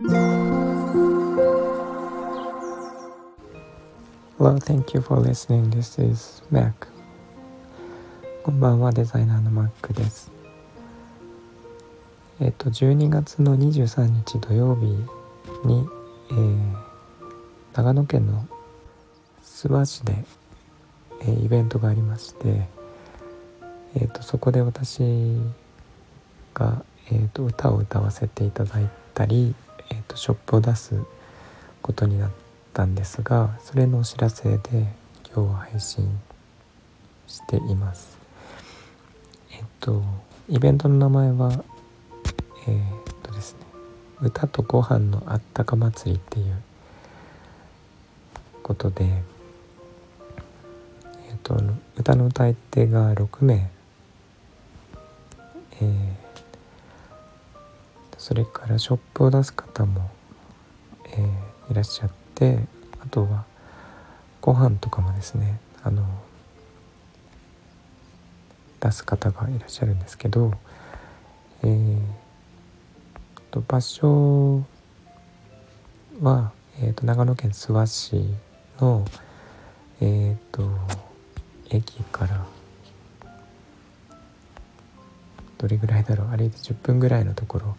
Hello, thank you for listening. This is Mac. こんばんは、デザイナーの Mac です。えっと、12月の23日土曜日に、えー、長野県の諏訪市で、えー、イベントがありまして、えーと、そこで私が、えーと、歌を歌わせていただいたり、えーと、ショップを出すことになったんですがそれのお知らせで今日は配信しています。えっ、とイベントの名前はえっ、とですね「歌とご飯のあったか祭り」っていうことで、えーと、歌の歌い手が6名、えー、それからショップを出す方も、えー、いらっしゃってあとはご飯とかもですねあの出す方がいらっしゃるんですけど、えー、と場所は、えーと長野県諏訪市のえっ、ー、と駅からどれぐらいだろう歩いて10分ぐらいのところ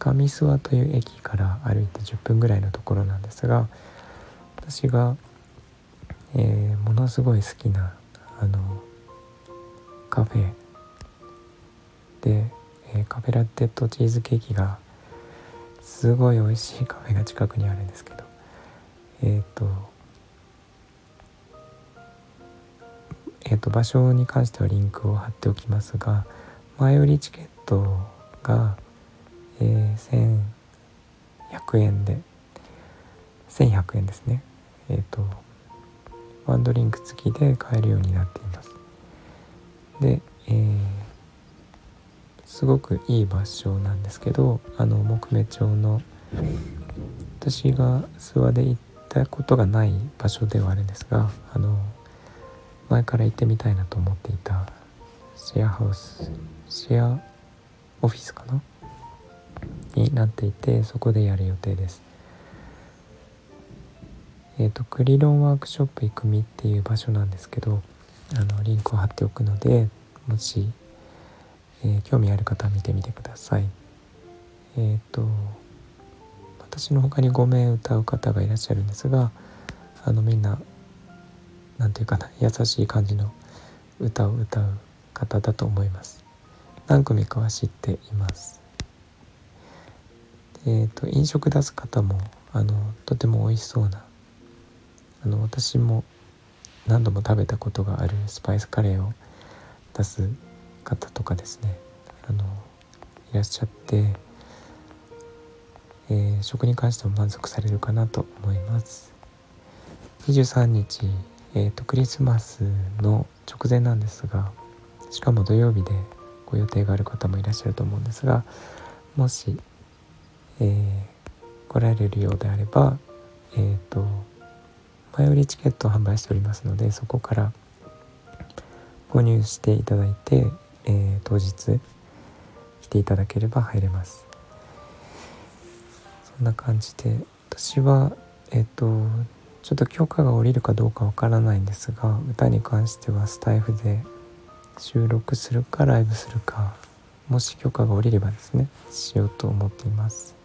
上諏訪という駅から歩いて10分ぐらいのところなんですが私が、えー、ものすごい好きなあのカフェで、えー、カフェラテとチーズケーキがすごい美味しいカフェが近くにあるんですけどえっ、ー、とえーと、場所に関してはリンクを貼っておきますが前売りチケットが、えー、1100円で1100円ですね。えっ、ー、とワンドリンク付きで買えるようになっています。で、えー、すごくいい場所なんですけどあの木目町の私が諏訪で行ったことがない場所ではあるんですがあの前から行ってみたいなと思っていたシェアハウスシェアオフィスかなになっていてそこでやる予定です。えっ、ー、とクリロンワークショップ行くみっていう場所なんですけどあのリンクを貼っておくのでもし、えー、興味ある方は見てみてください。えっ、ー、と私の他に5名歌う方がいらっしゃるんですがあのみんな何て言うかな優しい感じの歌を歌う方だと思います。何組かは知っています。え、ー、と飲食出す方もあのとても美味しそうなあの私も何度も食べたことがあるスパイスカレーを出す方とかですねあのいらっしゃって、えー、食に関しても満足されるかなと思います。23日えーと、クリスマスの直前なんですがしかも土曜日でご予定がある方もいらっしゃると思うんですがもし、えー、来られるようであれば、えーと、前売りチケットを販売しておりますのでそこから購入していただいて、えー、当日来ていただければ入れます。そんな感じで私はえっ、ー、とちょっと許可が下りるかどうかわからないんですが歌に関してはスタイフで収録するかライブするかもし許可が下りればですねしようと思っています。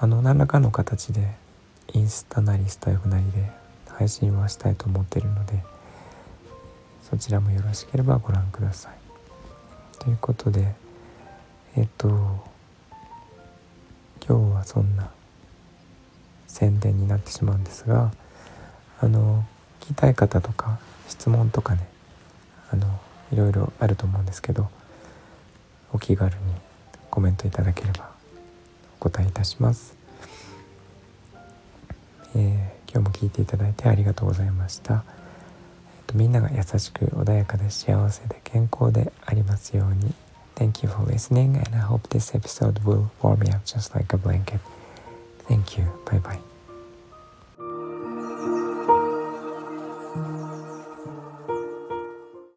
あの何らかの形でインスタなりスタイフなりで配信はしたいと思っているのでそちらもよろしければご覧ください。ということでえっと今日はそんな宣伝になってしまうんですがあの聞きたい方とか質問とかねあのいろいろあると思うんですけどお気軽にコメントいただければお答えいたします、えー、今日も聞いていただいてありがとうございました、えっと、みんなが優しく穏やかで幸せで健康でありますように Thank you for listening and I hope this episode will warm me up just like a blanket. Thank you. Bye bye.